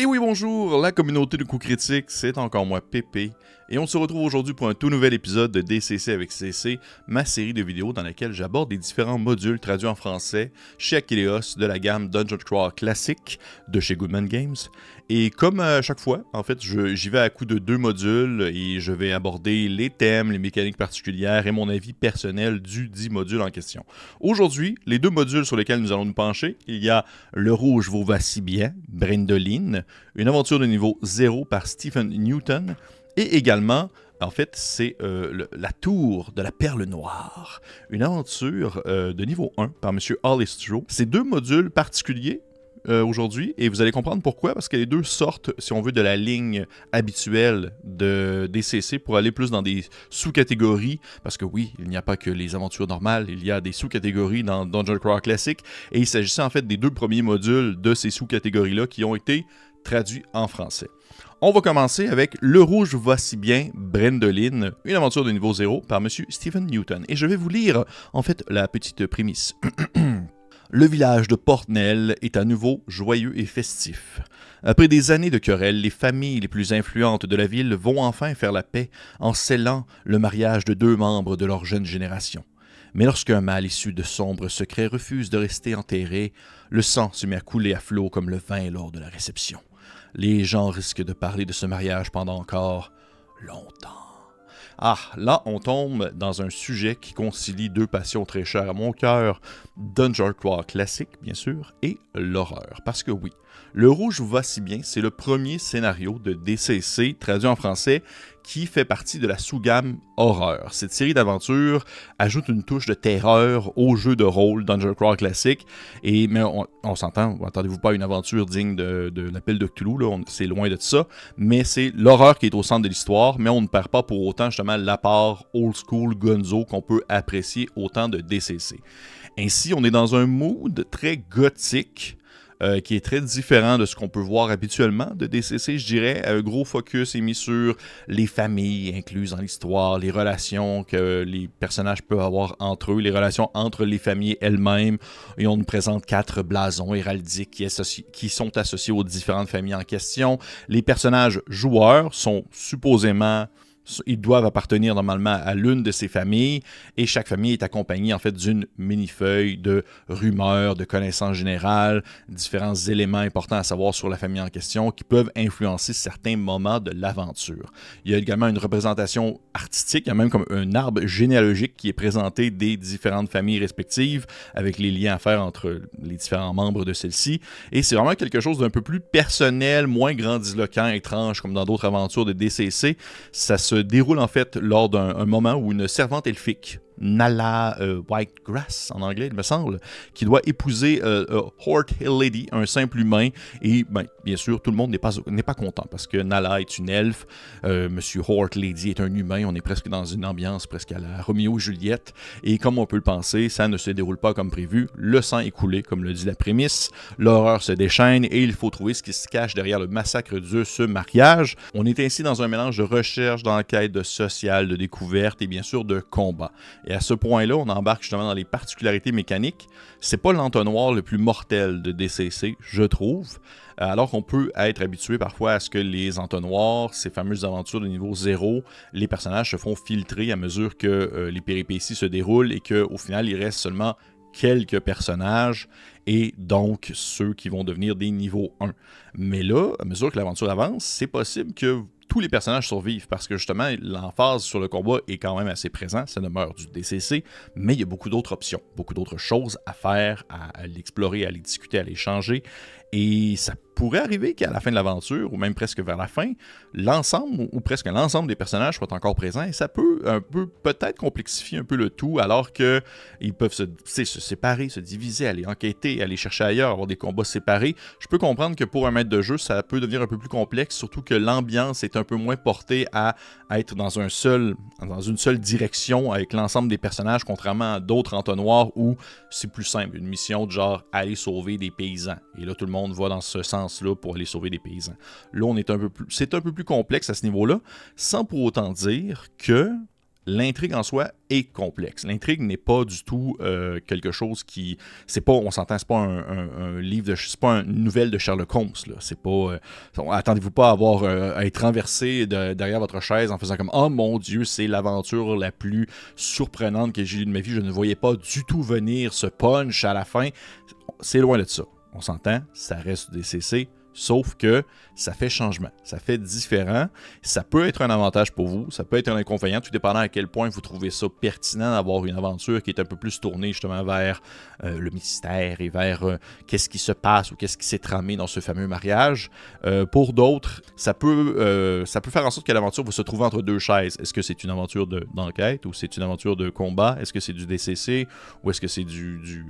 Et oui, bonjour, la communauté de coups critiques, c'est encore moi, Pépé, et on se retrouve aujourd'hui pour un tout nouvel épisode de DCC avec CC, ma série de vidéos dans laquelle j'aborde les différents modules traduits en français chez Achilleos de la gamme Dungeon Crawl classique de chez Goodman Games. Et comme à chaque fois, en fait, j'y vais à coup de deux modules et je vais aborder les thèmes, les mécaniques particulières et mon avis personnel du dit module en question. Aujourd'hui, les deux modules sur lesquels nous allons nous pencher, il y a Le Rouge vous va si bien, Brendoline, une aventure de niveau 0 par Stephen Newton, et également en fait, c'est euh, la tour de la perle noire, une aventure euh, de niveau 1 par M. Allistro. Ces deux modules particuliers euh, aujourd'hui et vous allez comprendre pourquoi, parce que les deux sortent, si on veut, de la ligne habituelle de DCC pour aller plus dans des sous-catégories, parce que oui, il n'y a pas que les aventures normales, il y a des sous-catégories dans Dungeon Crawl Classic, et il s'agissait en fait des deux premiers modules de ces sous-catégories-là qui ont été traduits en français. On va commencer avec Le Rouge va si bien, Brendoline, une aventure de niveau 0 par M. Stephen Newton. Et je vais vous lire en fait la petite prémisse. le village de Portnell est à nouveau joyeux et festif. Après des années de querelles, les familles les plus influentes de la ville vont enfin faire la paix en scellant le mariage de deux membres de leur jeune génération. Mais lorsqu'un mâle issu de sombres secrets refuse de rester enterré, le sang se met à couler à flot comme le vin lors de la réception. Les gens risquent de parler de ce mariage pendant encore longtemps. Ah, là, on tombe dans un sujet qui concilie deux passions très chères à mon cœur, Dungeon Crawl classique, bien sûr, et l'horreur. Parce que oui, Le Rouge vous va si bien, c'est le premier scénario de DCC, traduit en français, qui fait partie de la sous-gamme horreur. Cette série d'aventures ajoute une touche de terreur au jeu de rôle Dungeon Crawl classique. Et, mais on, s'entend, attendez-vous pas une aventure digne de, l'appel de Cthulhu, c'est loin de ça. Mais c'est l'horreur qui est au centre de l'histoire, mais on ne perd pas pour autant justement l'apport old school gonzo qu'on peut apprécier autant de DCC. Ainsi, on est dans un mood très gothique euh, qui est très différent de ce qu'on peut voir habituellement de DCC, je dirais. Un gros focus est mis sur les familles incluses dans l'histoire, les relations que les personnages peuvent avoir entre eux, les relations entre les familles elles-mêmes. Et on nous présente quatre blasons héraldiques qui sont associés aux différentes familles en question. Les personnages joueurs sont supposément ils doivent appartenir normalement à l'une de ces familles et chaque famille est accompagnée en fait d'une mini-feuille de rumeurs, de connaissances générales, différents éléments importants à savoir sur la famille en question qui peuvent influencer certains moments de l'aventure. Il y a également une représentation artistique, il y a même comme un arbre généalogique qui est présenté des différentes familles respectives avec les liens à faire entre les différents membres de celle-ci et c'est vraiment quelque chose d'un peu plus personnel, moins grandiloquent, étrange comme dans d'autres aventures de DCC. Ça se déroule en fait lors d'un moment où une servante elfique Nala euh, Whitegrass en anglais, il me semble, qui doit épouser euh, euh, Hort Hill Lady, un simple humain. Et ben, bien sûr, tout le monde n'est pas, pas content parce que Nala est une elfe, Monsieur Hort Lady est un humain. On est presque dans une ambiance presque à la Roméo Juliette. Et comme on peut le penser, ça ne se déroule pas comme prévu. Le sang est coulé, comme le dit la prémisse. L'horreur se déchaîne et il faut trouver ce qui se cache derrière le massacre de ce mariage. On est ainsi dans un mélange de recherche, d'enquête, de social, de découverte et bien sûr de combat. Et à ce point-là, on embarque justement dans les particularités mécaniques. C'est pas l'entonnoir le plus mortel de DCC, je trouve. Alors qu'on peut être habitué parfois à ce que les entonnoirs, ces fameuses aventures de niveau 0, les personnages se font filtrer à mesure que euh, les péripéties se déroulent et qu'au final, il reste seulement quelques personnages et donc ceux qui vont devenir des niveaux 1. Mais là, à mesure que l'aventure avance, c'est possible que tous les personnages survivent parce que justement, l'emphase sur le combat est quand même assez présent. Ça demeure du DCC, mais il y a beaucoup d'autres options, beaucoup d'autres choses à faire, à, à l'explorer, à les discuter, à les changer. Et ça pourrait arriver qu'à la fin de l'aventure, ou même presque vers la fin, l'ensemble ou presque l'ensemble des personnages soient encore présents et ça peut un peu peut-être complexifier un peu le tout alors qu'ils peuvent se, se, séparer, se diviser, aller enquêter, aller chercher ailleurs, avoir des combats séparés. Je peux comprendre que pour un maître de jeu, ça peut devenir un peu plus complexe, surtout que l'ambiance est un peu moins portée à, être dans un seul, dans une seule direction avec l'ensemble des personnages, contrairement à d'autres entonnoirs où c'est plus simple, une mission de genre aller sauver des paysans. Et là, tout le monde va dans ce sens là pour aller sauver des paysans. Là, on est un peu plus, c'est un peu plus complexe à ce niveau-là, sans pour autant dire que l'intrigue en soi est complexe. L'intrigue n'est pas du tout euh, quelque chose qui, c'est pas, on s'entend, c'est pas un, livre de, c'est pas une nouvelle de Sherlock Holmes. Là. C'est pas, euh, attendez-vous pas à avoir euh, à être renversé derrière votre chaise en faisant comme, oh mon Dieu, c'est l'aventure la plus surprenante que j'ai eue de ma vie. Je ne voyais pas du tout venir ce punch à la fin. C'est loin de ça. On s'entend, ça reste des CC, Sauf que ça fait changement, ça fait différent. Ça peut être un avantage pour vous, ça peut être un inconvénient, tout dépendant à quel point vous trouvez ça pertinent d'avoir une aventure qui est un peu plus tournée justement vers euh, le mystère et vers euh, qu'est-ce qui se passe ou qu'est-ce qui s'est tramé dans ce fameux mariage. Euh, pour d'autres, ça, peut, ça peut faire en sorte que l'aventure va se trouver entre deux chaises. Est-ce que c'est une aventure d'enquête ou c'est une aventure de combat? Est-ce que c'est du DCC ou est-ce que c'est du,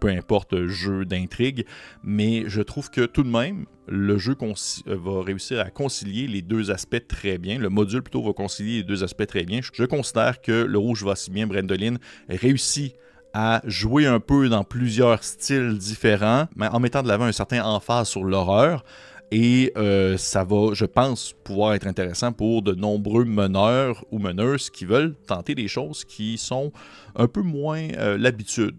peu importe, jeu d'intrigue? Mais je trouve que tout de même, le jeu euh, va réussir à concilier les deux aspects très bien. Le module plutôt va concilier les deux aspects très bien. Je considère que le rouge va si bien, Brendoline réussit à jouer un peu dans plusieurs styles différents, mais en mettant de l'avant un certain emphase sur l'horreur. Et euh, ça va, je pense, pouvoir être intéressant pour de nombreux meneurs ou meneuses qui veulent tenter des choses qui sont un peu moins euh, l'habitude,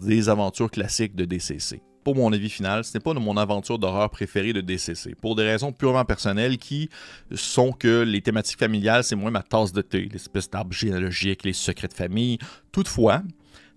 des aventures classiques de DCC pour mon avis final, ce n'est pas mon aventure d'horreur préférée de DCC. Pour des raisons purement personnelles qui sont que les thématiques familiales, c'est moins ma tasse de thé, l'espèce d'arbre généalogique, les secrets de famille. Toutefois,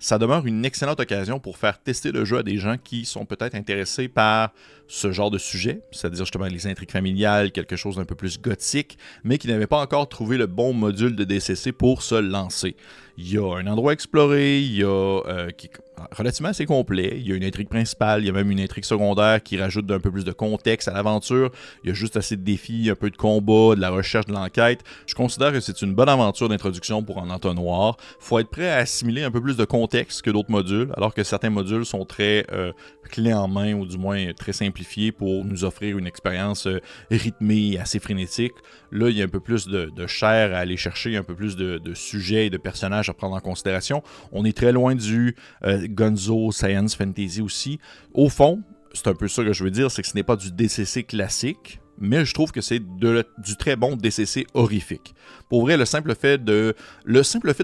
ça demeure une excellente occasion pour faire tester le jeu à des gens qui sont peut-être intéressés par ce genre de sujet, c'est-à-dire justement les intrigues familiales, quelque chose d'un peu plus gothique, mais qui n'avaient pas encore trouvé le bon module de DCC pour se lancer. Il y a un endroit à explorer, il y a euh, qui relativement assez complet. Il y a une intrigue principale, il y a même une intrigue secondaire qui rajoute un peu plus de contexte à l'aventure. Il y a juste assez de défis, un peu de combat, de la recherche, de l'enquête. Je considère que c'est une bonne aventure d'introduction pour un entonnoir. faut être prêt à assimiler un peu plus de contexte que d'autres modules, alors que certains modules sont très euh, clés en main ou du moins très simplifiés pour nous offrir une expérience euh, rythmée et assez frénétique. Là, il y a un peu plus de, chair à aller chercher, un peu plus de, sujets et de personnages à prendre en considération. On est très loin du euh, Gonzo Science Fantasy aussi. Au fond, c'est un peu ça que je veux dire, c'est que ce n'est pas du DCC classique, mais je trouve que c'est du très bon DCC horrifique. Pour vrai, le simple fait de,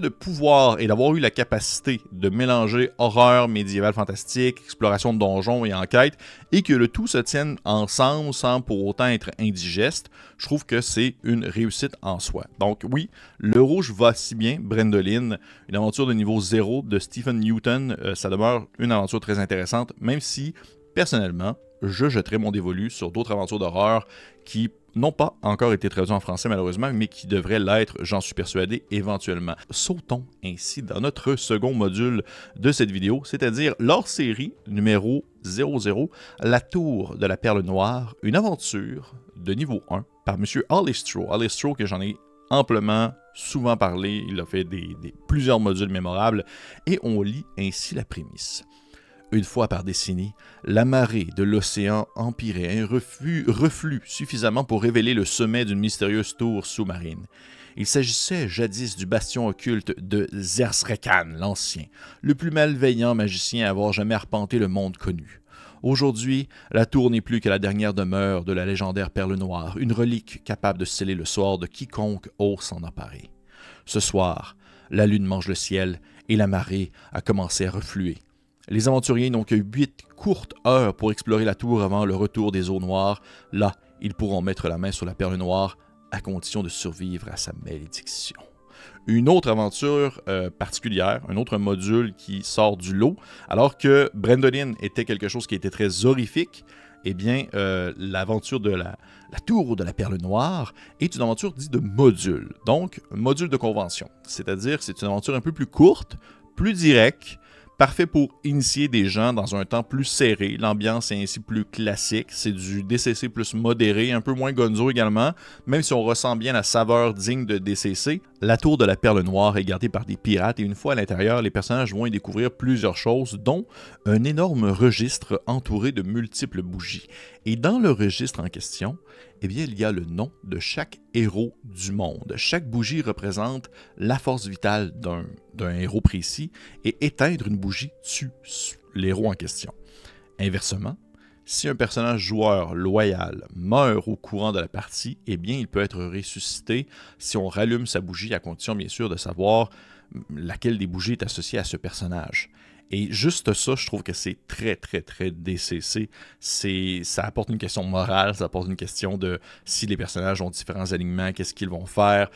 pouvoir et d'avoir eu la capacité de mélanger horreur médiévale fantastique, exploration de donjons et enquête, et que le tout se tienne ensemble sans pour autant être indigeste, je trouve que c'est une réussite en soi. Donc oui, Le Rouge va si bien, Brendoline, une aventure de niveau 0 de Stephen Newton, euh, ça demeure une aventure très intéressante, même si, personnellement, je jetterai mon dévolu sur d'autres aventures d'horreur qui n'ont pas encore été traduites en français malheureusement, mais qui devraient l'être, j'en suis persuadé, éventuellement. Sautons ainsi dans notre second module de cette vidéo, c'est-à-dire leur série numéro 00, La Tour de la Perle Noire, une aventure de niveau 1 par M. Alistro. Alistro que j'en ai amplement souvent parlé, il a fait des, plusieurs modules mémorables, et on lit ainsi la prémisse. Une fois par décennie, la marée de l'océan empyréen reflue suffisamment pour révéler le sommet d'une mystérieuse tour sous-marine. Il s'agissait jadis du bastion occulte de Zersrekan l'Ancien, le plus malveillant magicien à avoir jamais arpenté le monde connu. Aujourd'hui, la tour n'est plus que la dernière demeure de la légendaire Perle Noire, une relique capable de sceller le sort de quiconque ose s'en emparer. Ce soir, la lune mange le ciel et la marée a commencé à refluer. Les aventuriers n'ont que huit courtes heures pour explorer la tour avant le retour des eaux noires. Là, ils pourront mettre la main sur la perle noire à condition de survivre à sa malédiction. Une autre aventure euh, particulière, un autre module qui sort du lot, alors que Brendoline était quelque chose qui était très horrifique, eh bien, euh, l'aventure de la, la, tour de la perle noire est une aventure dite de module. Donc, module de convention. C'est-à-dire, c'est une aventure un peu plus courte, plus directe, Parfait pour initier des gens dans un temps plus serré. L'ambiance est ainsi plus classique. C'est du DCC plus modéré, un peu moins gonzo également, même si on ressent bien la saveur digne de DCC. La tour de la perle noire est gardée par des pirates et une fois à l'intérieur, les personnages vont y découvrir plusieurs choses, dont un énorme registre entouré de multiples bougies. Et dans le registre en question, eh bien, il y a le nom de chaque héros du monde. Chaque bougie représente la force vitale d'un héros précis et éteindre une bougie tue l'héros en question. Inversement, Si un personnage joueur loyal meurt au courant de la partie, eh bien, il peut être ressuscité si on rallume sa bougie, à condition bien sûr de savoir laquelle des bougies est associée à ce personnage. Et juste ça, je trouve que c'est très, très, très DCC. Ça apporte une question morale, ça apporte une question de si les personnages ont différents alignements, qu'est-ce qu'ils vont faire.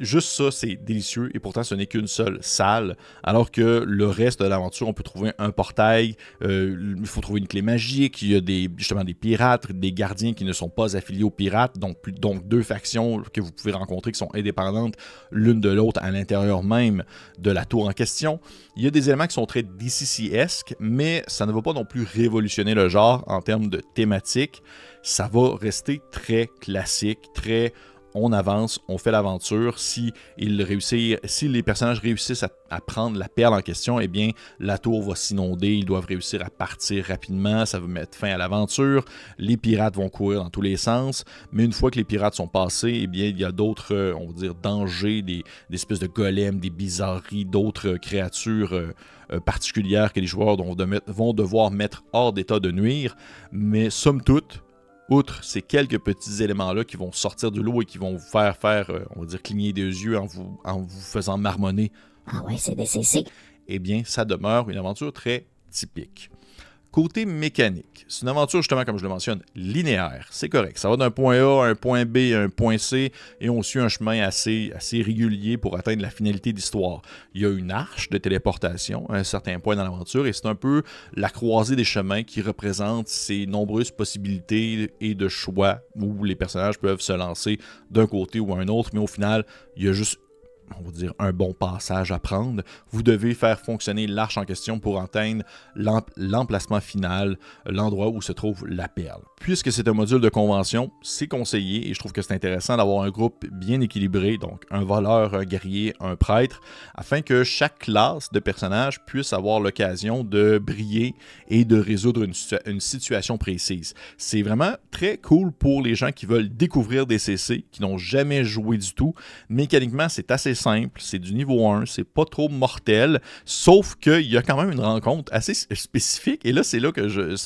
Juste ça, c'est délicieux. Et pourtant, ce n'est qu'une seule salle. Alors que le reste de l'aventure, on peut trouver un portail, euh, il faut trouver une clé magique, il y a des, justement des pirates, des gardiens qui ne sont pas affiliés aux pirates, donc, donc deux factions que vous pouvez rencontrer qui sont indépendantes l'une de l'autre à l'intérieur même de la tour en question. Il y a des éléments qui sont très DCC-esque, mais ça ne va pas non plus révolutionner le genre en termes de thématique. Ça va rester très classique, très on avance, on fait l'aventure. Si, si les personnages réussissent à, prendre la perle en question, eh bien, la tour va s'inonder. Ils doivent réussir à partir rapidement. Ça va mettre fin à l'aventure. Les pirates vont courir dans tous les sens. Mais une fois que les pirates sont passés, eh bien, il y a d'autres, euh, on va dire, dangers, des, espèces de golems, des bizarreries, d'autres créatures. Euh, euh, particulières que les joueurs vont devoir mettre hors d'état de nuire. Mais somme toute, outre ces quelques petits éléments-là qui vont sortir du lot et qui vont vous faire faire, euh, on va dire, cligner des yeux en vous, en vous faisant marmonner. Ah ouais, c'est DCC. Eh bien, ça demeure une aventure très typique. Côté mécanique, c'est une aventure justement, comme je le mentionne, linéaire. C'est correct. Ça va d'un point A à un point B à un point C et on suit un chemin assez, régulier pour atteindre la finalité d'histoire. Il y a une arche de téléportation à un certain point dans l'aventure et c'est un peu la croisée des chemins qui représente ces nombreuses possibilités et de choix où les personnages peuvent se lancer d'un côté ou un autre, mais au final, il y a juste on va dire, un bon passage à prendre. Vous devez faire fonctionner l'arche en question pour atteindre l'emplacement final, l'endroit où se trouve la perle. Puisque c'est un module de convention, c'est conseillé et je trouve que c'est intéressant d'avoir un groupe bien équilibré, donc un voleur, un guerrier, un prêtre, afin que chaque classe de personnages puisse avoir l'occasion de briller et de résoudre une, une situation précise. C'est vraiment très cool pour les gens qui veulent découvrir des CC, qui n'ont jamais joué du tout. Mécaniquement, c'est assez simple, c'est du niveau 1, c'est pas trop mortel, sauf qu'il y a quand même une rencontre assez spécifique. Et là, c'est là que je,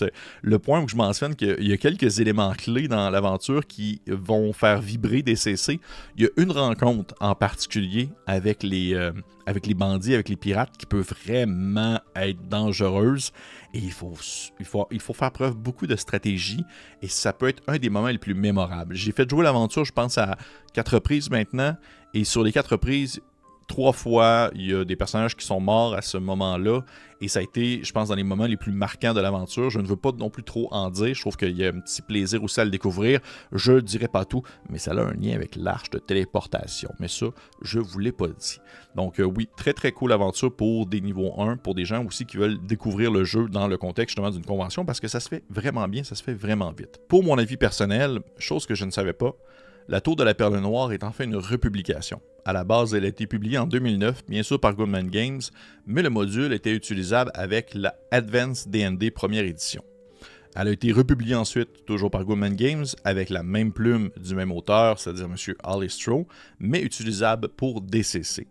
le point où je mentionne qu'il y a quelques éléments clés dans l'aventure qui vont faire vibrer des CC. Il y a une rencontre en particulier avec les, euh, avec les bandits, avec les pirates, qui peut vraiment être dangereuse. Et il faut, il, faut, il faut faire preuve beaucoup de stratégie. Et ça peut être un des moments les plus mémorables. J'ai fait jouer l'aventure, je pense, à quatre reprises maintenant. Et sur les quatre reprises, trois fois, il y a des personnages qui sont morts à ce moment-là. Et ça a été, je pense, dans les moments les plus marquants de l'aventure. Je ne veux pas non plus trop en dire. Je trouve qu'il y a un petit plaisir aussi à le découvrir. Je ne dirai pas tout, mais ça a un lien avec l'arche de téléportation. Mais ça, je ne vous l'ai pas dit. Donc euh, oui, très très cool aventure pour des niveaux 1, pour des gens aussi qui veulent découvrir le jeu dans le contexte justement d'une convention, parce que ça se fait vraiment bien, ça se fait vraiment vite. Pour mon avis personnel, chose que je ne savais pas, la Tour de la Perle Noire est en fait une republication. À la base, elle a été publiée en 2009, bien sûr par Goodman Games, mais le module était utilisable avec la Advanced D&D première édition. Elle a été republiée ensuite, toujours par Goodman Games, avec la même plume du même auteur, c'est-à-dire M. Alistro, mais utilisable pour DCC.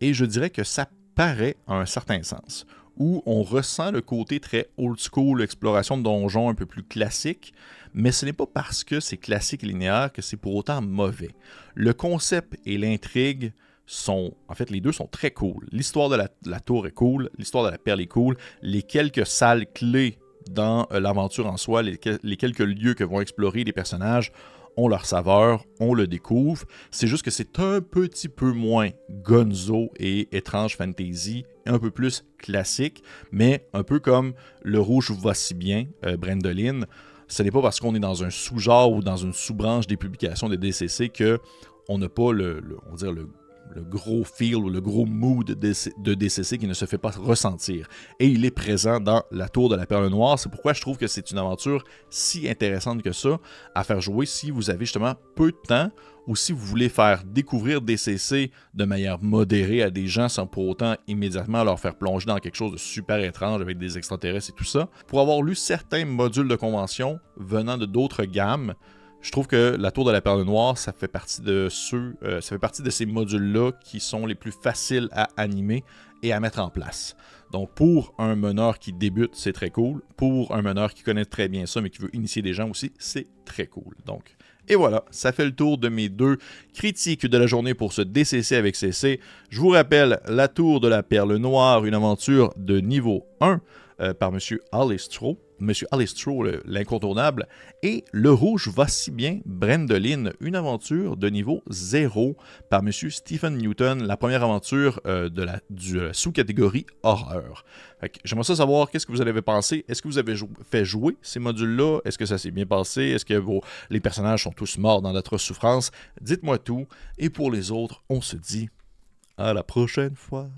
Et je dirais que ça paraît à un certain sens, où on ressent le côté très old school, exploration de donjons un peu plus classique, mais ce n'est pas parce que c'est classique linéaire que c'est pour autant mauvais. Le concept et l'intrigue sont, en fait, les deux sont très cool. L'histoire de la, tour est cool, l'histoire de la perle est cool, les quelques salles clés dans euh, l'aventure en soi, les, quelques lieux que vont explorer les personnages ont leur saveur, on le découvre. C'est juste que c'est un petit peu moins gonzo et étrange fantasy, un peu plus classique, mais un peu comme Le Rouge va si bien, euh, Brendoline ce n'est pas parce qu'on est dans un sous-genre ou dans une sous-branche des publications de DCC que on n'a pas le, on dire le, gros feel ou le gros mood de DCC qui ne se fait pas ressentir. Et il est présent dans La Tour de la Perle Noire. C'est pourquoi je trouve que c'est une aventure si intéressante que ça à faire jouer si vous avez justement peu de temps ou si vous voulez faire découvrir DCC de manière modérée à des gens sans pour autant immédiatement leur faire plonger dans quelque chose de super étrange avec des extraterrestres et tout ça, pour avoir lu certains modules de convention venant de d'autres gammes, je trouve que la Tour de la Perle Noire, ça fait partie de ceux, euh, ça fait partie de ces modules-là qui sont les plus faciles à animer et à mettre en place. Donc, pour un meneur qui débute, c'est très cool. Pour un meneur qui connaît très bien ça, mais qui veut initier des gens aussi, c'est très cool. Donc, et voilà, ça fait le tour de mes deux critiques de la journée pour ce DCC avec CC. Je vous rappelle La Tour de la Perle Noire, une aventure de niveau 1 euh, par M. Alistro. M. L'incontournable, et Le Rouge va si bien, Brendeline, une aventure de niveau 0 par M. Stephen Newton, la première aventure euh, de la, euh, sous-catégorie horreur. J'aimerais savoir qu'est-ce que vous avez pensé? Est-ce que vous avez fait jouer ces modules-là? Est-ce que ça s'est bien passé? Est-ce que les personnages sont tous morts dans notre souffrance? Dites-moi tout. Et pour les autres, on se dit à la prochaine fois.